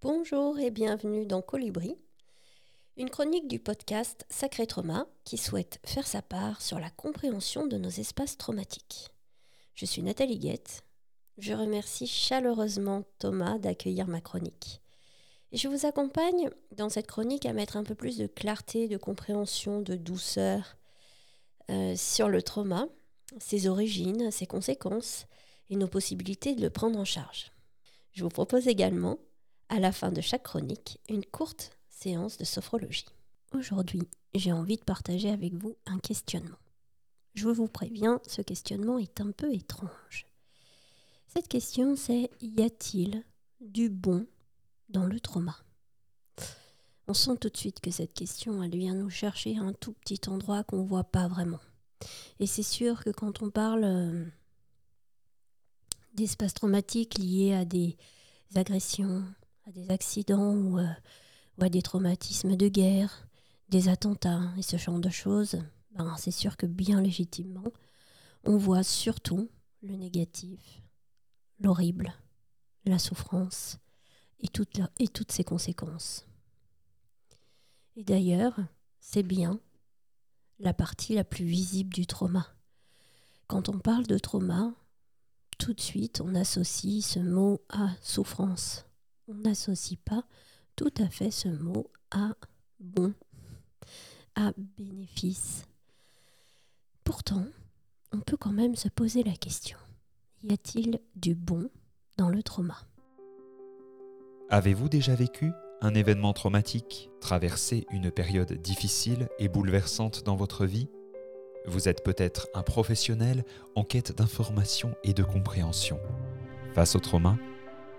Bonjour et bienvenue dans Colibri, une chronique du podcast Sacré Trauma qui souhaite faire sa part sur la compréhension de nos espaces traumatiques. Je suis Nathalie Guette. Je remercie chaleureusement Thomas d'accueillir ma chronique. Et je vous accompagne dans cette chronique à mettre un peu plus de clarté, de compréhension, de douceur euh, sur le trauma, ses origines, ses conséquences et nos possibilités de le prendre en charge. Je vous propose également à la fin de chaque chronique une courte séance de sophrologie. Aujourd'hui, j'ai envie de partager avec vous un questionnement. Je vous préviens, ce questionnement est un peu étrange. Cette question, c'est y a-t-il du bon dans le trauma? On sent tout de suite que cette question, elle vient nous chercher un tout petit endroit qu'on ne voit pas vraiment. Et c'est sûr que quand on parle euh, d'espaces traumatiques liés à des agressions, à des accidents euh, ou, à des traumatismes de guerre, des attentats et ce genre de choses, ben, c'est sûr que bien légitimement, on voit surtout le négatif, l'horrible, la souffrance et, et toutes ses conséquences. Et d'ailleurs, c'est bien la partie la plus visible du trauma. Quand on parle de trauma, tout de suite on associe ce mot à souffrance on n'associe pas tout à fait ce mot à bon, à bénéfice. Pourtant, on peut quand même se poser la question, y a-t-il du bon dans le trauma? Avez-vous déjà vécu un événement traumatique, traversé une période difficile et bouleversante dans votre vie? Vous êtes peut-être un professionnel en quête d'information et de compréhension. Face au trauma,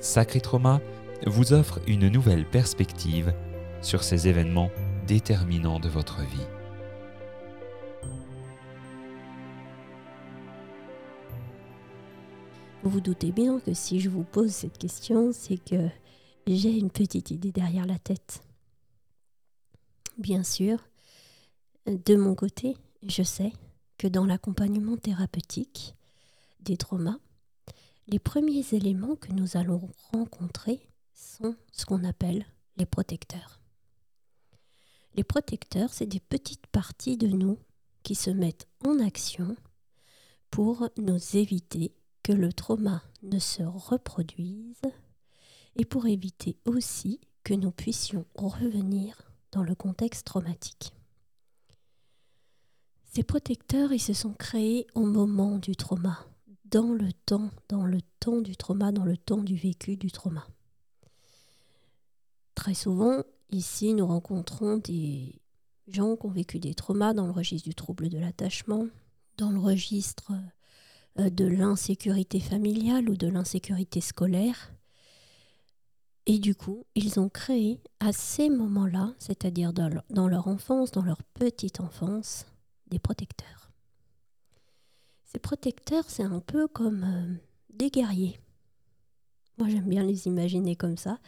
Sacré Trauma vous offre une nouvelle perspective sur ces événements déterminants de votre vie. Vous vous doutez bien que si je vous pose cette question, c'est que j'ai une petite idée derrière la tête. Bien sûr, de mon côté, je sais que dans l'accompagnement thérapeutique des traumas, les premiers éléments que nous allons rencontrer sont ce qu'on appelle les protecteurs. Les protecteurs, c'est des petites parties de nous qui se mettent en action pour nous éviter que le trauma ne se reproduise et pour éviter aussi que nous puissions revenir dans le contexte traumatique. Ces protecteurs, ils se sont créés au moment du trauma, dans le temps, dans le temps du trauma, dans le temps du vécu du trauma. Très souvent, ici, nous rencontrons des gens qui ont vécu des traumas dans le registre du trouble de l'attachement, dans le registre euh, de l'insécurité familiale ou de l'insécurité scolaire. Et du coup, ils ont créé à ces moments-là, c'est-à-dire dans leur enfance, dans leur petite enfance, des protecteurs. Ces protecteurs, c'est un peu comme euh, des guerriers. Moi, j'aime bien les imaginer comme ça.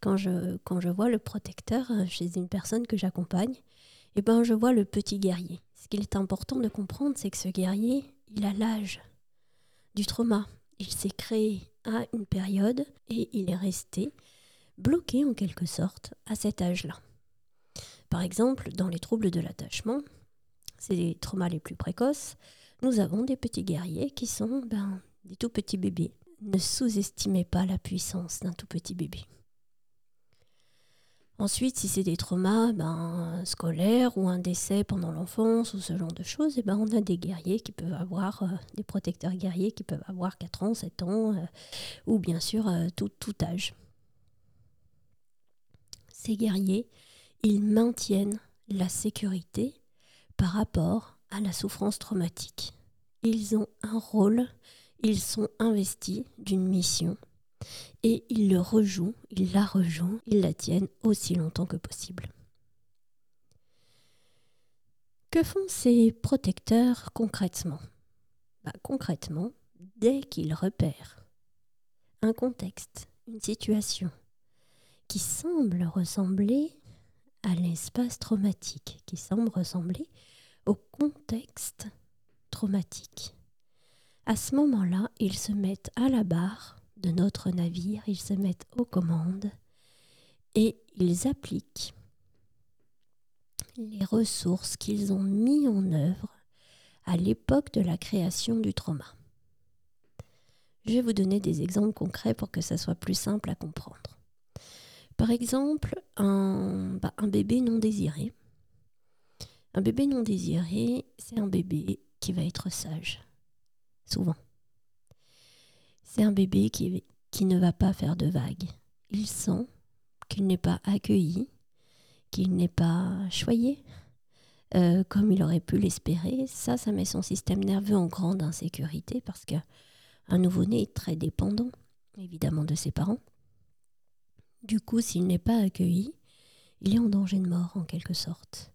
Quand je, vois le protecteur euh, chez une personne que j'accompagne, eh ben, je vois le petit guerrier. Ce qu'il est important de comprendre, c'est que ce guerrier, il a l'âge du trauma. Il s'est créé à une période et il est resté bloqué en quelque sorte à cet âge-là. Par exemple, dans les troubles de l'attachement, c'est les traumas les plus précoces, nous avons des petits guerriers qui sont ben, des tout petits bébés. Ne sous-estimez pas la puissance d'un tout petit bébé. Ensuite, si c'est des traumas ben, scolaires ou un décès pendant l'enfance ou ce genre de choses, eh ben, on a des guerriers qui peuvent avoir, euh, des protecteurs guerriers qui peuvent avoir 4 ans, 7 ans, euh, ou bien sûr euh, tout, tout âge. Ces guerriers, ils maintiennent la sécurité par rapport à la souffrance traumatique. Ils ont un rôle, ils sont investis d'une mission. et ils le rejouent, ils la rejouent, ils la tiennent aussi longtemps que possible. Que font ces protecteurs concrètement? Bah, Concrètement, dès qu'ils repèrent un contexte, une situation qui semble ressembler à l'espace traumatique, qui semble ressembler contexte traumatique. À ce moment-là, ils se mettent à la barre de notre navire, ils se mettent aux commandes et ils appliquent les ressources qu'ils ont mis en œuvre à l'époque de la création du trauma. Je vais vous donner des exemples concrets pour que ça soit plus simple à comprendre. Par exemple, un, bah, un bébé non désiré. Un bébé non désiré, c'est un bébé qui va être sage, souvent. C'est un bébé qui, ne va pas faire de vagues. Il sent qu'il n'est pas accueilli, qu'il n'est pas choyé, euh, comme il aurait pu l'espérer. Ça, ça met son système nerveux en grande insécurité parce qu'un nouveau-né est très dépendant, évidemment, de ses parents. Du coup, s'il n'est pas accueilli, il est en danger de mort en quelque sorte.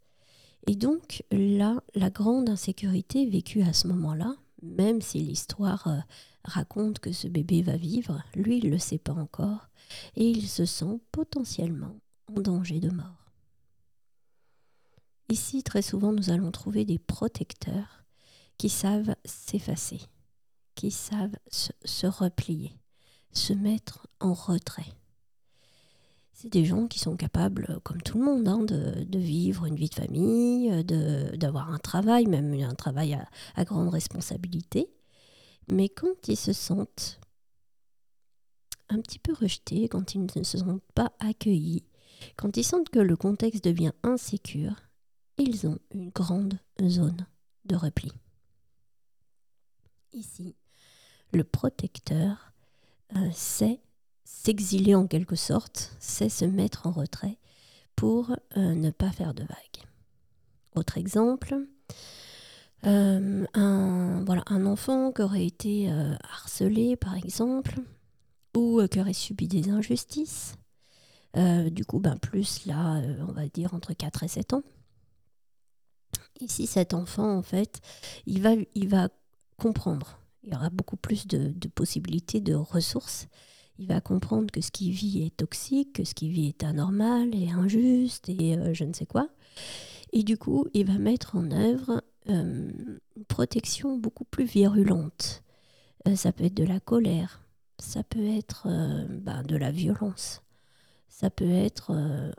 Et donc là, la grande insécurité vécue à ce moment-là, même si l'histoire euh, raconte que ce bébé va vivre, lui, il ne le sait pas encore, et il se sent potentiellement en danger de mort. Ici, très souvent, nous allons trouver des protecteurs qui savent s'effacer, qui savent se, replier, se mettre en retrait. C'est des gens qui sont capables, comme tout le monde, hein, de, vivre une vie de famille, d'avoir un travail, même un travail à grande responsabilité. Mais quand ils se sentent un petit peu rejetés, quand ils ne se sentent pas accueillis, quand ils sentent que le contexte devient insécure, ils ont une grande zone de repli. Ici, le protecteur euh, sait s'exiler en quelque sorte, sait se mettre en retrait pour euh, ne pas faire de vagues. Autre exemple, euh, un, voilà, un enfant qui aurait été harcelé par exemple, ou qui aurait subi des injustices, du coup ben, plus là, on va dire entre 4 et 7 ans, Ici, cet enfant, en fait, il va, il va comprendre. Il y aura beaucoup plus de, possibilités, de ressources. Il va comprendre que ce qu'il vit est toxique, que ce qu'il vit est anormal et injuste et euh, je ne sais quoi. Et du coup, il va mettre en œuvre euh, une protection beaucoup plus virulente. Euh, ça peut être de la colère, ça peut être bah, de la violence, ça peut être,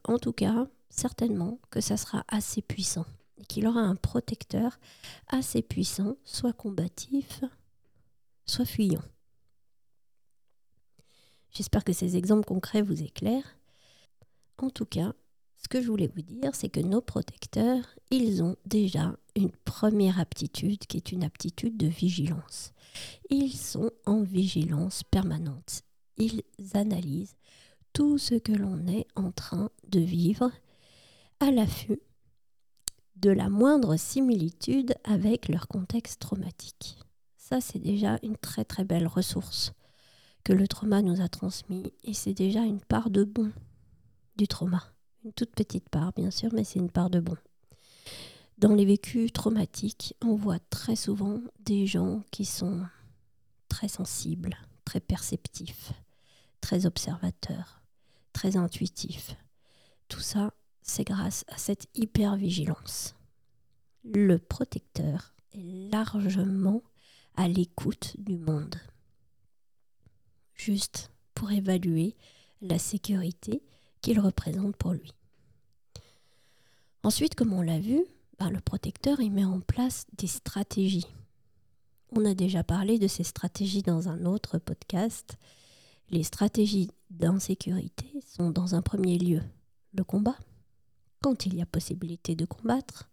en tout cas, certainement que ça sera assez puissant qu'il aura un protecteur assez puissant, soit combatif, soit fuyant. J'espère que ces exemples concrets vous éclairent. En tout cas, ce que je voulais vous dire, c'est que nos protecteurs, ils ont déjà une première aptitude qui est une aptitude de vigilance. Ils sont en vigilance permanente. Ils analysent tout ce que l'on est en train de vivre à l'affût de la moindre similitude avec leur contexte traumatique. Ça, c'est déjà une très très belle ressource que le trauma nous a transmis et c'est déjà une part de bon du trauma. Une toute petite part, bien sûr, mais c'est une part de bon. Dans les vécus traumatiques, on voit très souvent des gens qui sont très sensibles, très perceptifs, très observateurs, très intuitifs. Tout ça, c'est grâce à cette hypervigilance. Le protecteur est largement à l'écoute du monde, juste pour évaluer la sécurité qu'il représente pour lui. Ensuite, comme on l'a vu, ben, le protecteur il met en place des stratégies. On a déjà parlé de ces stratégies dans un autre podcast. Les stratégies d'insécurité sont dans un premier lieu le combat, quand il y a possibilité de combattre.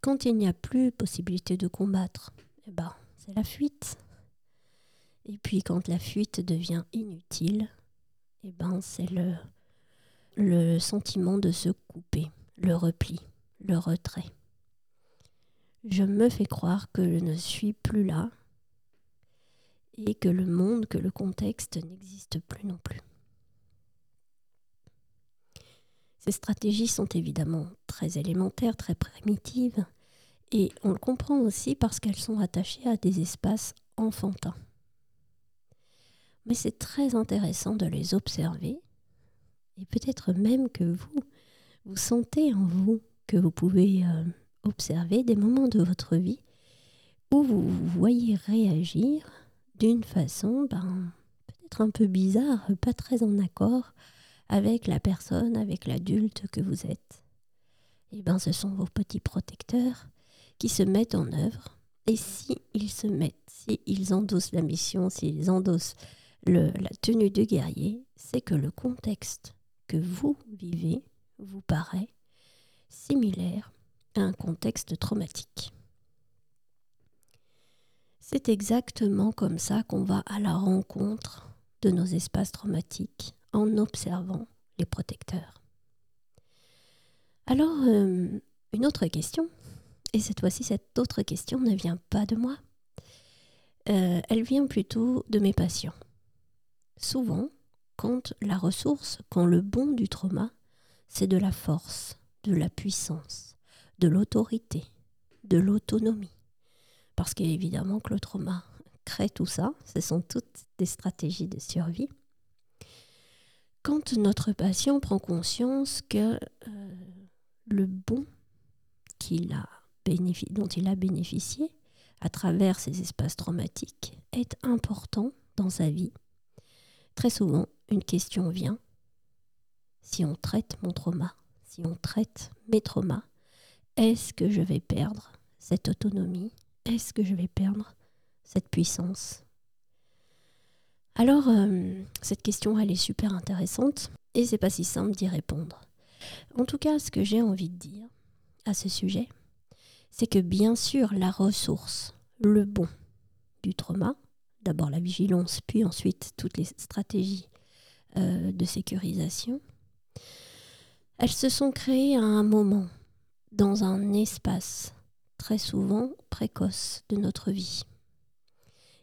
Quand il n'y a plus possibilité de combattre, eh ben, c'est la fuite. Et puis quand la fuite devient inutile, eh ben, c'est le, le sentiment de se couper, le repli, le retrait. Je me fais croire que je ne suis plus là et que le monde, que le contexte n'existe plus non plus. Ces stratégies sont évidemment très élémentaires, très primitives, et on le comprend aussi parce qu'elles sont attachées à des espaces enfantins. Mais c'est très intéressant de les observer, et peut-être même que vous, vous sentez en vous que vous pouvez euh, observer des moments de votre vie où vous vous voyez réagir d'une façon ben, peut-être un peu bizarre, pas très en accord avec la personne, avec l'adulte que vous êtes. Et eh ben ce sont vos petits protecteurs qui se mettent en œuvre. Et si se mettent, s'ils endossent la mission, s'ils endossent la tenue de guerrier, c'est que le contexte que vous vivez vous paraît similaire à un contexte traumatique. C'est exactement comme ça qu'on va à la rencontre de nos espaces traumatiques en observant les protecteurs. Alors, euh, une autre question, et cette fois-ci, cette autre question ne vient pas de moi, euh, elle vient plutôt de mes patients. Souvent, quand la ressource, quand le bon du trauma, c'est de la force, de la puissance, de l'autorité, de l'autonomie, parce qu'évidemment que le trauma crée tout ça, ce sont toutes des stratégies de survie. Quand notre patient prend conscience que euh, le bon dont il a bénéficié à travers ces espaces traumatiques est important dans sa vie, très souvent une question vient. Si on traite mon trauma, si on traite mes traumas, est-ce que je vais perdre cette autonomie, est-ce que je vais perdre cette puissance? Alors, euh, cette question, elle est super intéressante et c'est pas si simple d'y répondre. En tout cas, ce que j'ai envie de dire à ce sujet, c'est que bien sûr, la ressource, le bon du trauma, d'abord la vigilance, puis ensuite toutes les stratégies euh, de sécurisation, elles se sont créées à un moment, dans un espace très souvent précoce de notre vie.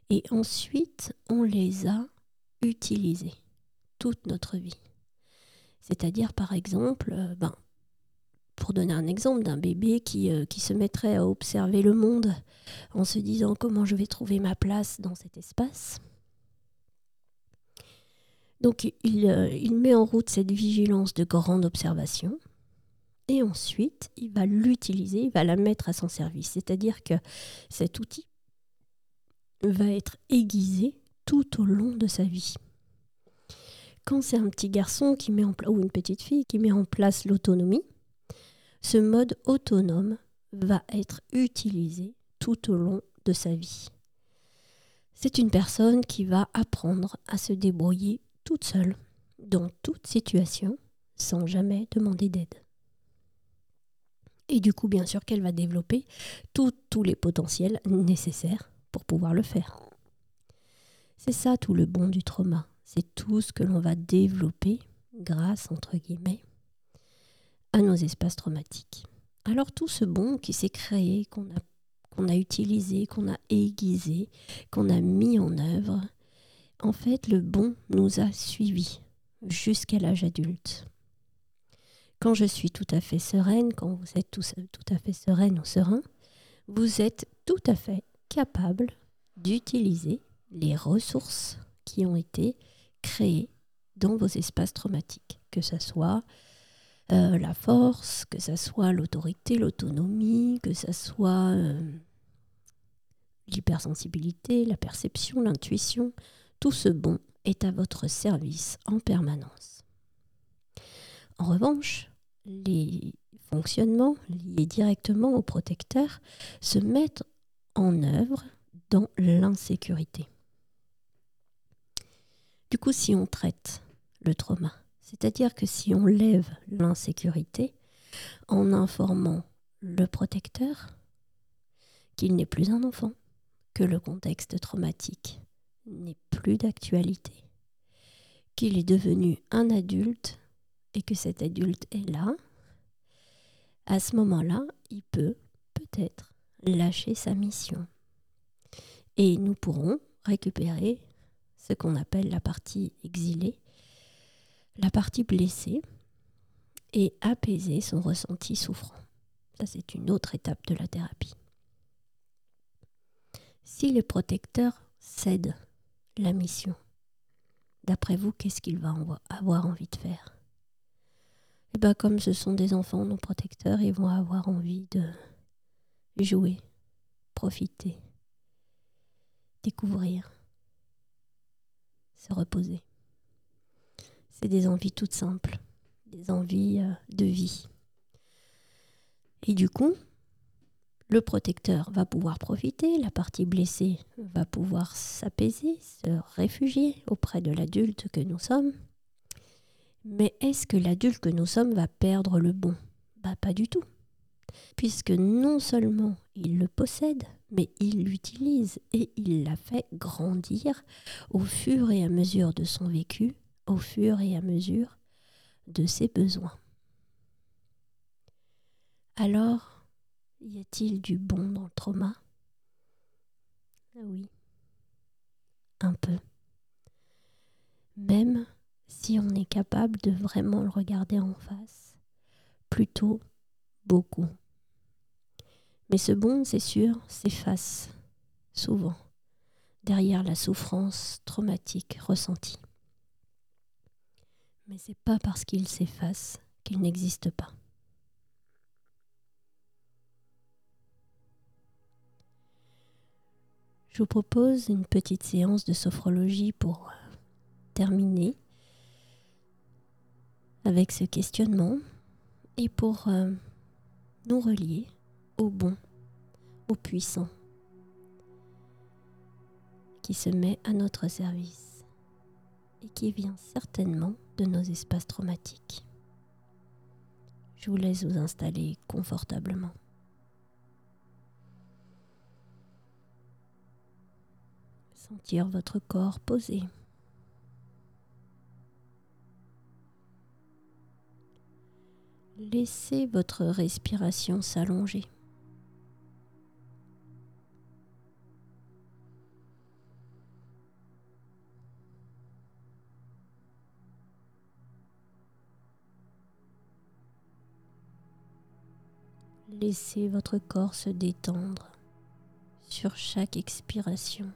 Et ensuite, on les a utilisés toute notre vie. C'est-à-dire, par exemple, euh, ben, pour donner un exemple d'un bébé qui, euh, qui se mettrait à observer le monde en se disant comment je vais trouver ma place dans cet espace. Donc il, euh, il met en route cette vigilance de grande observation et ensuite il va l'utiliser, il va la mettre à son service. C'est-à-dire que cet outil va être aiguisé tout au long de sa vie. Quand c'est un petit garçon qui met en ou une petite fille qui met en place l'autonomie, ce mode autonome va être utilisé tout au long de sa vie. C'est une personne qui va apprendre à se débrouiller toute seule, dans toute situation, sans jamais demander d'aide. Et du coup, bien sûr qu'elle va développer tous les potentiels nécessaires pour pouvoir le faire. C'est ça tout le bon du trauma. C'est tout ce que l'on va développer grâce, entre guillemets, à nos espaces traumatiques. Alors tout ce bon qui s'est créé, qu'on a, qu'on a utilisé, qu'on a aiguisé, qu'on a mis en œuvre, en fait le bon nous a suivis jusqu'à l'âge adulte. Quand je suis tout à fait sereine, quand vous êtes tout, tout à fait sereine ou serein, vous êtes tout à fait capable d'utiliser les ressources qui ont été créées dans vos espaces traumatiques, que ce soit euh, la force, que ce soit l'autorité, l'autonomie, que ce soit euh, l'hypersensibilité, la perception, l'intuition, tout ce bon est à votre service en permanence. En revanche, les fonctionnements liés directement au protecteur se mettent en œuvre dans l'insécurité. Du coup, si on traite le trauma, c'est-à-dire que si on lève l'insécurité en informant le protecteur qu'il n'est plus un enfant, que le contexte traumatique n'est plus d'actualité, qu'il est devenu un adulte et que cet adulte est là, à ce moment-là, il peut peut-être lâcher sa mission. Et nous pourrons récupérer ce qu'on appelle la partie exilée, la partie blessée, et apaiser son ressenti souffrant. Ça, c'est une autre étape de la thérapie. Si le protecteur cède la mission, d'après vous, qu'est-ce qu'il va avoir envie de faire? Eh bien, comme ce sont des enfants non protecteurs, ils vont avoir envie de jouer, profiter, découvrir, se reposer. C'est des envies toutes simples, des envies euh, de vie. Et du coup, le protecteur va pouvoir profiter, la partie blessée va pouvoir s'apaiser, se réfugier auprès de l'adulte que nous sommes. Mais est-ce que l'adulte que nous sommes va perdre le bon? Bah pas du tout. Puisque non seulement il le possède, mais il l'utilise et il l'a fait grandir au fur et à mesure de son vécu, au fur et à mesure de ses besoins. Alors, y a-t-il du bon dans le trauma? Oui, un peu. Même si on est capable de vraiment le regarder en face, plutôt beaucoup. Mais ce bon, c'est sûr, s'efface souvent derrière la souffrance traumatique ressentie. Mais c'est pas parce qu'il s'efface qu'il n'existe pas. Je vous propose une petite séance de sophrologie pour terminer avec ce questionnement et pour euh, nous relier au bon, au puissant, qui se met à notre service et qui vient certainement de nos espaces traumatiques. Je vous laisse vous installer confortablement. Sentir votre corps posé. Laissez votre respiration s'allonger. Laissez votre corps se détendre sur chaque expiration,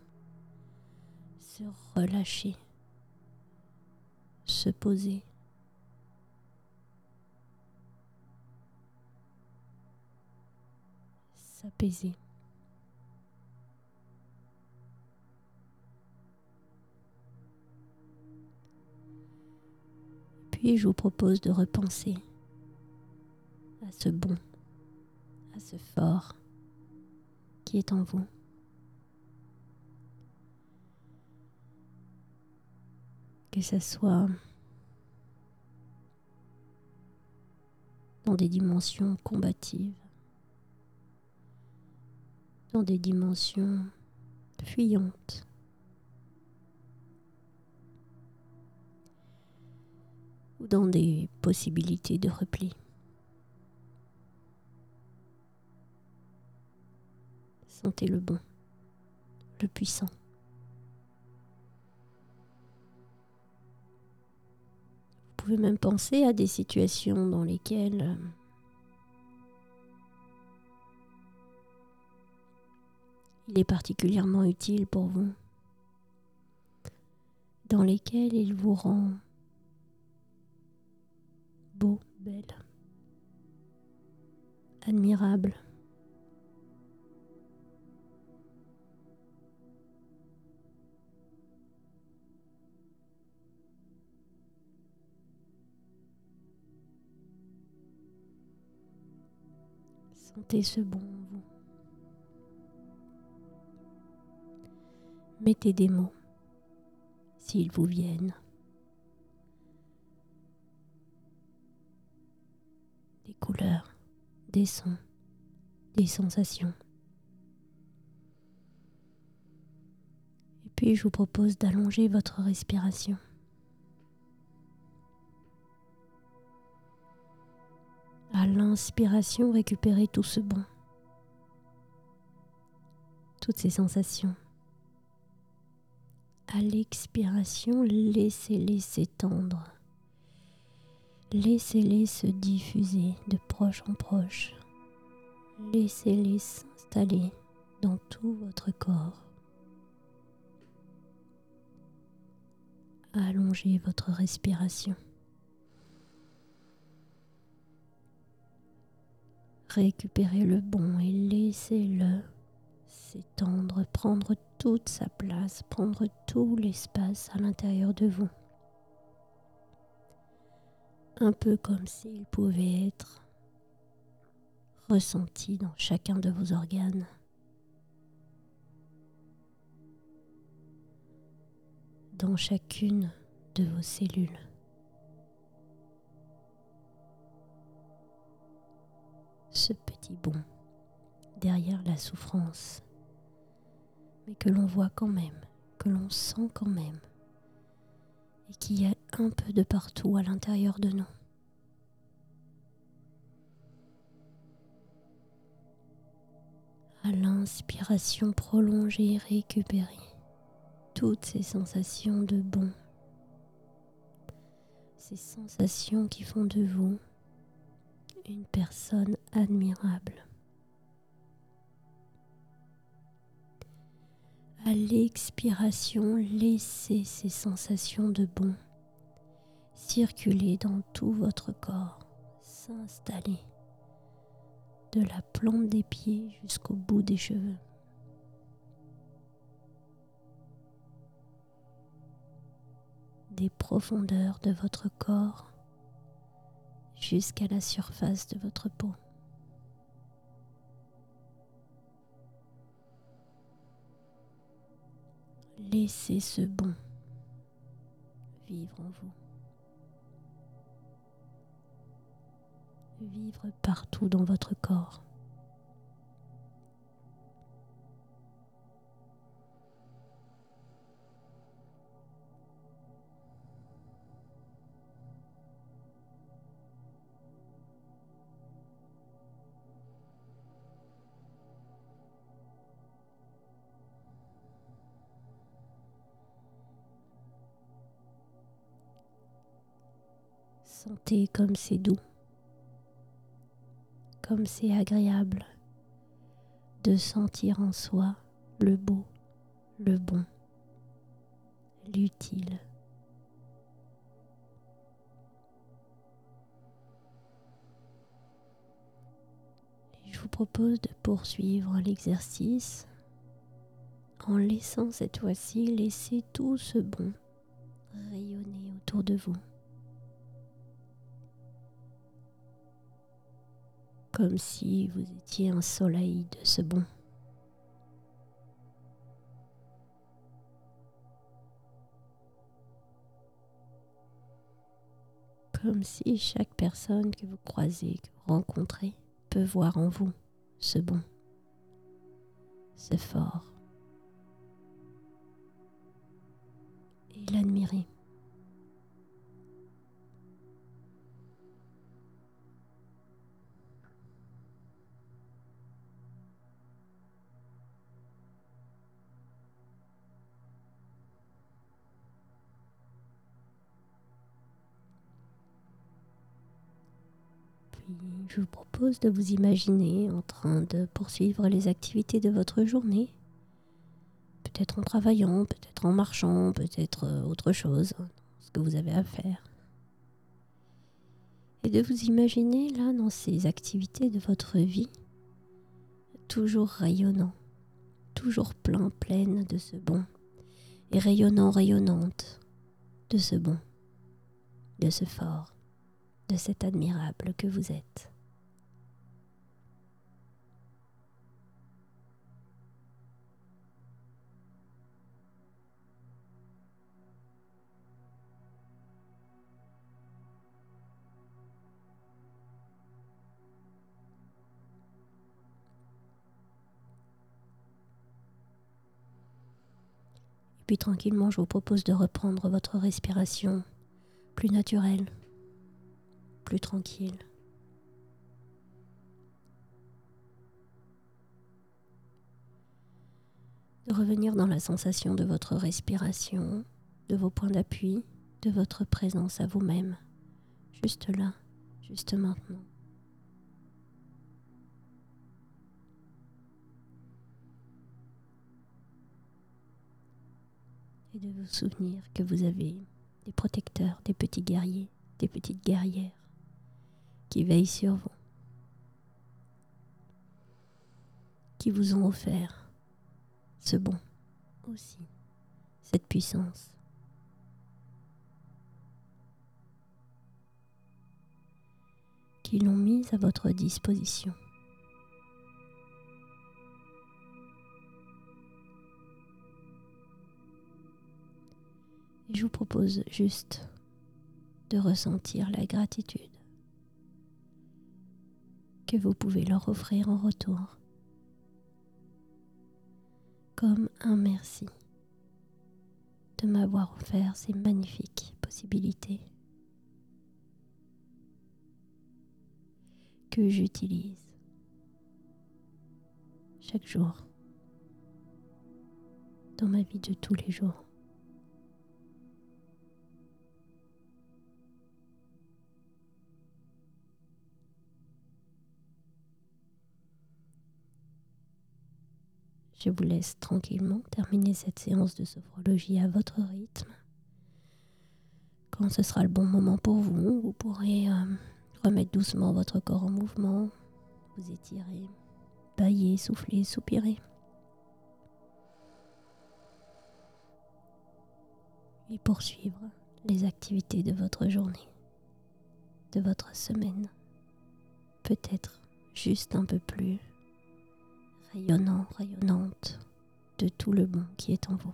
se relâcher, se poser. s'apaiser. Puis je vous propose de repenser à ce bon à ce fort qui est en vous. Que ce soit dans des dimensions combatives, dans des dimensions fuyantes. ou dans des possibilités de repli. Le bon, le puissant. Vous pouvez même penser à des situations dans lesquelles euh, il est particulièrement utile pour vous, dans lesquelles il vous rend beau, belle, admirable. Sentez ce bon en vous. Mettez des mots s'ils vous viennent. Des couleurs, des sons, des sensations. Et puis je vous propose d'allonger votre respiration. L'inspiration récupérer tout ce bon, toutes ces sensations, À l'expiration, laissez-les s'étendre. Laissez-les se diffuser de proche en proche. Laissez-les s'installer dans tout votre corps. Allongez votre respiration. Récupérez le bon et laissez-le s'étendre, prendre toute sa place, prendre tout l'espace à l'intérieur de vous. Un peu comme s'il pouvait être ressenti dans chacun de vos organes. dans chacune de vos cellules. Ce petit bond derrière la souffrance, mais que l'on voit quand même, que l'on sent quand même, et qui est un peu de partout à l'intérieur de nous. À l'inspiration prolongée, récupérée toutes ces sensations de bon, ces sensations qui font de vous une personne admirable. À l'expiration, laissez ces sensations de bon circuler dans tout votre corps, s'installer de la plante des pieds jusqu'au bout des cheveux. des profondeurs de votre corps jusqu'à la surface de votre peau. Laissez ce bon vivre en vous. Vivre partout dans votre corps. Sentez comme c'est doux, comme c'est agréable de sentir en soi le beau, le bon, l'utile. Je vous propose de poursuivre l'exercice en laissant cette fois-ci laisser tout ce bon rayonner autour de vous. Comme si vous étiez un soleil de ce bon. Comme si chaque personne que vous croisez, que vous rencontrez, peut voir en vous ce bon, ce fort, et l'admirer. Je vous propose de vous imaginer en train de poursuivre les activités de votre journée. Peut-être en travaillant, peut-être en marchant, peut-être euh, autre chose, ce que vous avez à faire. Et de vous imaginer là dans ces activités de votre vie, toujours rayonnant, toujours plein, pleine de ce bon, et rayonnant, rayonnante de ce bon, de ce fort, de cet admirable que vous êtes. Puis tranquillement, je vous propose de reprendre votre respiration plus naturelle, plus tranquille. de revenir dans la sensation de votre respiration, de vos points d'appui, de votre présence à vous-même, juste là, juste maintenant. Et de vous souvenir que vous avez des protecteurs, des petits guerriers, des petites guerrières qui veillent sur vous, qui vous ont offert ce bon aussi, cette puissance. qui l'ont mise à votre disposition. Je vous propose juste de ressentir la gratitude vous pouvez leur offrir en retour comme un merci de m'avoir offert ces magnifiques possibilités que j'utilise chaque jour dans ma vie de tous les jours. Je vous laisse tranquillement terminer cette séance de sophrologie à votre rythme. Quand ce sera le bon moment pour vous, vous pourrez euh, remettre doucement votre corps en mouvement, vous étirer, bailler, souffler, soupirer. Et poursuivre les activités de votre journée, de votre semaine. Peut-être juste un peu plus rayonnant, rayonnante de tout le bon qui est en vous.